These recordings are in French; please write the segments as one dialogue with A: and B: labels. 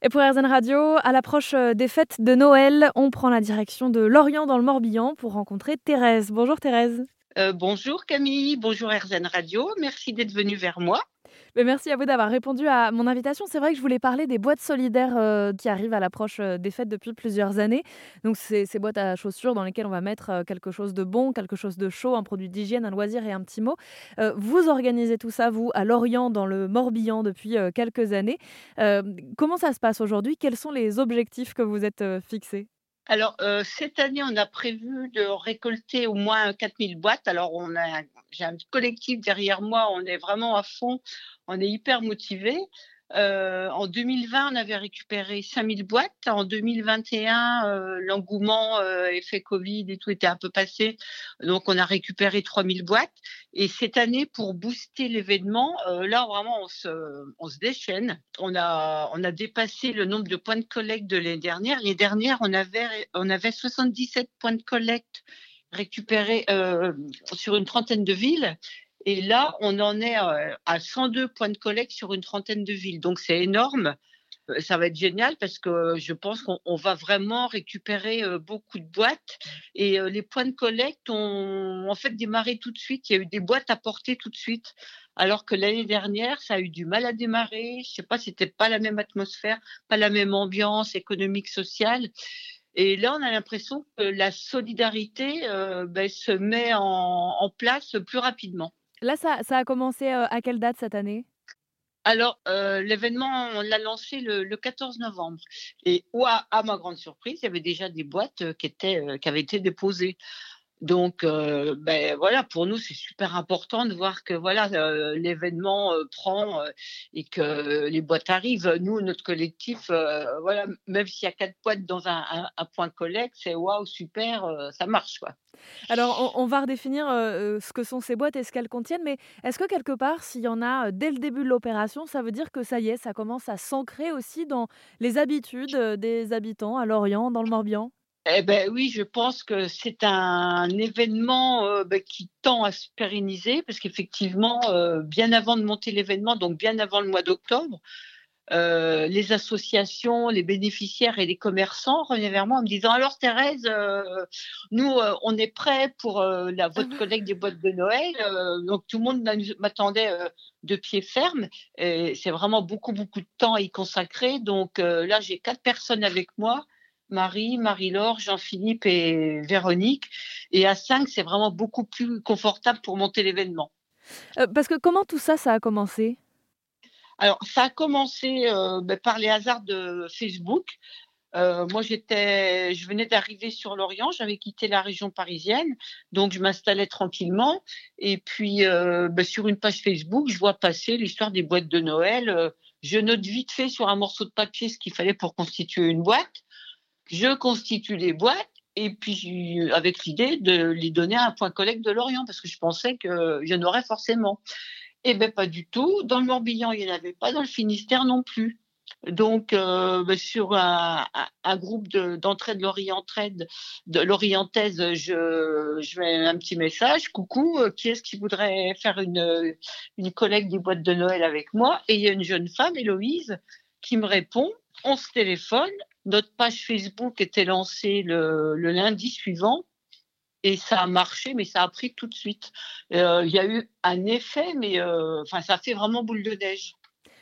A: Et pour RZN Radio, à l'approche euh, des fêtes de Noël, on prend la direction de Lorient dans le Morbihan pour rencontrer Thérèse. Bonjour Thérèse.
B: Euh, bonjour Camille, bonjour RZN Radio, merci d'être venue vers moi.
A: Merci à vous d'avoir répondu à mon invitation. C'est vrai que je voulais parler des boîtes solidaires euh, qui arrivent à l'approche euh, des fêtes depuis plusieurs années. Donc, c'est ces boîtes à chaussures dans lesquelles on va mettre euh, quelque chose de bon, quelque chose de chaud, un produit d'hygiène, un loisir et un petit mot. vous organisez tout ça, vous, à Lorient, dans le Morbihan, depuis quelques années. comment ça se passe aujourd'hui? Quels sont les objectifs que vous êtes fixés?
B: Alors, cette année, on a prévu de récolter au moins 4000 boîtes. Alors, on a, j'ai un collectif derrière moi, on est vraiment à fond, on est hyper motivés. Euh, en 2020, on avait récupéré 5000 boîtes. En 2021, euh, l'engouement, euh, effet Covid et tout était un peu passé. Donc, on a récupéré 3000 boîtes. Et cette année, pour booster l'événement, euh, là, vraiment, on se, déchaîne. On a, dépassé le nombre de points de collecte de l'année dernière. L'année dernière, on avait, on avait 77 points de collecte récupérés sur une trentaine de villes. Et là, on en est euh, à 102 points de collecte sur une trentaine de villes. Donc, c'est énorme. Euh, ça va être génial parce que je pense qu'on va vraiment récupérer euh, beaucoup de boîtes. Et les points de collecte ont en fait démarré tout de suite. Il y a eu des boîtes à porter tout de suite. Alors que l'année dernière, ça a eu du mal à démarrer. Je sais pas, c'était pas la même atmosphère, pas la même ambiance économique, sociale. Et là, on a l'impression que la solidarité ben, se met en place plus rapidement.
A: Là, ça, a commencé euh, à quelle date cette année?
B: Alors, euh, l'événement, on l'a lancé le, 14 novembre. Et à, ma grande surprise, il y avait déjà des boîtes euh, qui, qui avaient été déposées. Donc, euh, ben voilà, pour nous, c'est super important de voir que voilà euh, l'événement euh, prend et que les boîtes arrivent. Nous, notre collectif, voilà, même s'il y a quatre boîtes dans un, point collecte, c'est waouh, super, ça marche quoi.
A: Alors, on, va redéfinir ce que sont ces boîtes et ce qu'elles contiennent, mais est-ce que quelque part, s'il y en a dès le début de l'opération, ça veut dire que ça y est, ça commence à s'ancrer aussi dans les habitudes des habitants à Lorient, dans le Morbihan?
B: Eh ben oui, je pense que c'est un événement euh, ben, qui tend à se pérenniser parce qu'effectivement, euh, bien avant de monter l'événement, donc bien avant le mois d'octobre, euh, les associations, les bénéficiaires et les commerçants revenaient vers moi en me disant alors Thérèse, nous on est prêts pour la votre collecte des boîtes de Noël, donc tout le monde m'attendait de pied ferme. C'est vraiment beaucoup beaucoup de temps à y consacrer. Donc là j'ai quatre personnes avec moi Marie, Marie-Laure, Jean-Philippe et Véronique. Et à 5, c'est vraiment beaucoup plus confortable pour monter l'événement.
A: Euh, parce que comment tout ça, ça a commencé?
B: Alors, ça a commencé euh, ben, par les hasards de Facebook. Euh, moi, j'étais, je venais d'arriver sur l'Orient, j'avais quitté la région parisienne, donc je m'installais tranquillement. Et puis, ben, sur une page Facebook, je vois passer l'histoire des boîtes de Noël. je note vite fait sur un morceau de papier ce qu'il fallait pour constituer une boîte je constitue les boîtes et puis avec l'idée de les donner à un point collecte de Lorient parce que je pensais qu'il y en forcément. Eh bien, pas du tout. Dans le Morbihan, il n'y en avait pas, dans le Finistère non plus. Donc, euh, ben, sur un, groupe d'entraide de, l'Orientaise, de l'Orientaise, je, je mets un petit message. Coucou, euh, qui est-ce qui voudrait faire une, une collecte des boîtes de Noël avec moi? Et il y a une jeune femme, Héloïse, qui me répond. On se téléphone notre page Facebook était lancée le, lundi suivant et ça a marché, mais ça a pris tout de suite. Euh, il y a eu un effet, mais euh, enfin, ça fait vraiment boule de neige.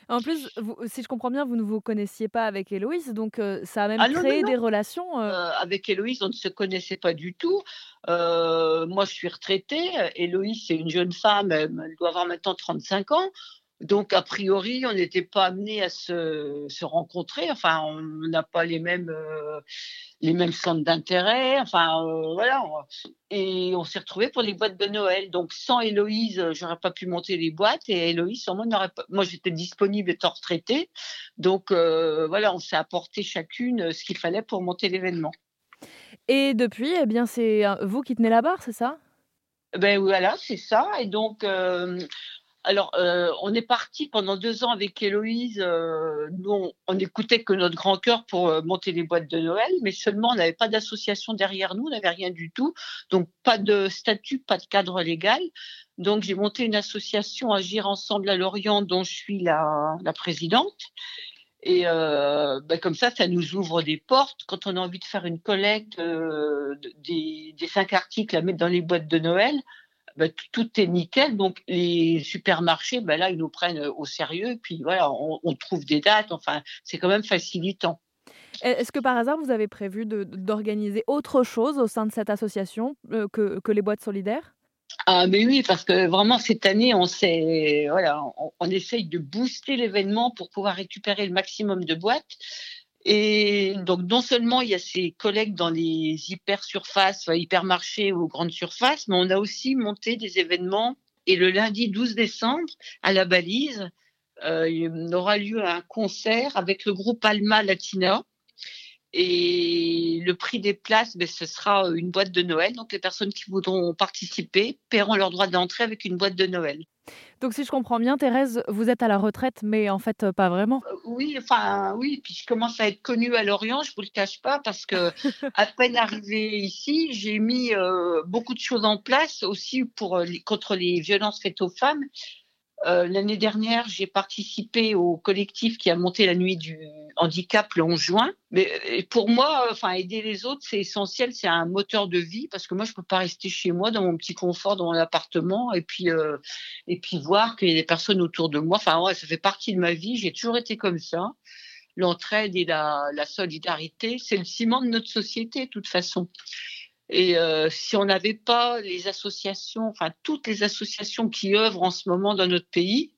A: En plus, si je comprends bien, vous ne vous connaissiez pas avec Héloïse, donc euh, ça a même ah créé des relations.
B: avec Héloïse, on ne se connaissait pas du tout. moi, je suis retraitée. Héloïse, c'est une jeune femme, elle doit avoir maintenant 35 ans. Donc, a priori, on n'était pas amené à se, se, rencontrer. Enfin, on n'a pas les mêmes, euh, les mêmes centres d'intérêt. Enfin, euh, voilà. Et on s'est retrouvés pour les boîtes de Noël. Donc, sans Héloïse, j'aurais pas pu monter les boîtes. Et Héloïse, sans moi, n'aurait pas. Moi, j'étais disponible étant retraitée. Donc, euh, voilà, on s'est apporté chacune ce qu'il fallait pour monter l'événement.
A: Et depuis, eh bien, c'est vous qui tenez la barre, c'est ça?
B: Ben voilà, c'est ça. Et donc. Alors, euh, on est parti pendant deux ans avec Héloïse. Euh, nous, on n'écoutait que notre grand cœur pour euh, monter les boîtes de Noël, mais seulement on n'avait pas d'association derrière nous, on n'avait rien du tout. Donc, pas de statut, pas de cadre légal. Donc, j'ai monté une association Agir Ensemble à Lorient, dont je suis la, présidente. Et bah, comme ça, ça nous ouvre des portes. Quand on a envie de faire une collecte des, cinq articles à mettre dans les boîtes de Noël, bah, tout est nickel. Donc les supermarchés, bah, là, ils nous prennent au sérieux. Puis voilà, on, trouve des dates. Enfin, c'est quand même facilitant.
A: Est-ce que par hasard, vous avez prévu d'organiser autre chose au sein de cette association que, que les boîtes solidaires?
B: Ah mais oui, parce que vraiment cette année, on voilà, on, essaye de booster l'événement pour pouvoir récupérer le maximum de boîtes. Et donc non seulement il y a ces collègues dans les hyper surfaces, hypermarchés ou grandes surfaces, mais on a aussi monté des événements. Et le lundi 12 décembre, à la Balise, euh, il aura lieu un concert avec le groupe Alma Latina et le prix des places, ben, ce sera une boîte de Noël. Donc les personnes qui voudront participer paieront leur droit d'entrée avec une boîte de Noël.
A: Donc si je comprends bien, Thérèse, vous êtes à la retraite, mais en fait pas vraiment.
B: Euh, oui, enfin oui, puis je commence à être connue à Lorient, je vous le cache pas, parce que à peine arrivée ici, j'ai mis euh, beaucoup de choses en place aussi pour euh, contre les violences faites aux femmes. Euh, l'année dernière, j'ai participé au collectif qui a monté la nuit du handicap le 11 juin. Mais pour moi, enfin, aider les autres, c'est essentiel, c'est un moteur de vie parce que moi, je peux pas rester chez moi dans mon petit confort, dans mon appartement et puis euh, et puis voir qu'il y a des personnes autour de moi. Enfin, ça fait partie de ma vie. J'ai toujours été comme ça. L'entraide et la, la solidarité, c'est le ciment de notre société, de toute façon. Et euh, si on n'avait pas les associations, enfin toutes les associations qui œuvrent en ce moment dans notre pays,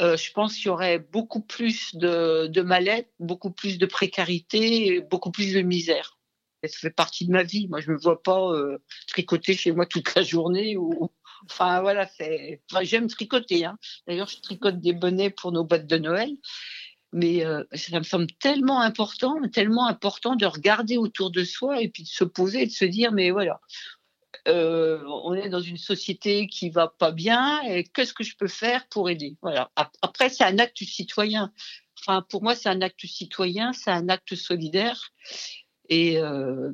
B: euh, je pense qu'il y aurait beaucoup plus de, de mal-être, beaucoup plus de précarité, beaucoup plus de misère. Ça fait partie de ma vie. Moi, je me vois pas euh, tricoter chez moi toute la journée. Ou... Enfin, voilà, j'aime tricoter. Hein. D'ailleurs, je tricote des bonnets pour nos boîtes de Noël. Mais euh, ça me semble tellement important, tellement important de regarder autour de soi et puis de se poser et de se dire, mais voilà, euh, on est dans une société qui va pas bien et qu'est-ce que je peux faire pour aider? Voilà. Après, c'est un acte citoyen. Enfin, pour moi, c'est un acte citoyen, c'est un acte solidaire. Et, euh,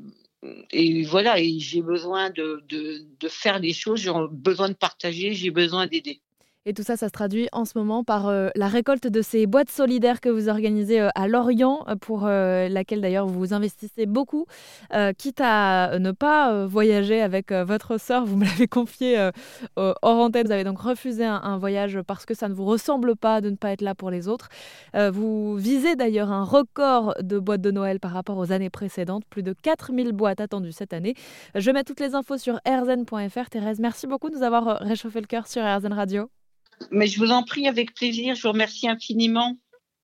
B: voilà, j'ai besoin de, de, de faire des choses, j'ai besoin de partager, j'ai besoin d'aider.
A: Et tout ça, ça se traduit en ce moment par euh, la récolte de ces boîtes solidaires que vous organisez euh, à Lorient, euh, pour laquelle d'ailleurs vous investissez beaucoup, quitte à ne pas voyager avec votre sœur. Vous me l'avez confié hors antenne. Vous avez donc refusé un, voyage parce que ça ne vous ressemble pas de ne pas être là pour les autres. vous visez d'ailleurs un record de boîtes de Noël par rapport aux années précédentes. Plus de 4000 boîtes attendues cette année. Je mets toutes les infos sur rzn.fr. Thérèse, merci beaucoup de nous avoir réchauffé le cœur sur RZN Radio.
B: Mais je vous en prie avec plaisir. Je vous remercie infiniment.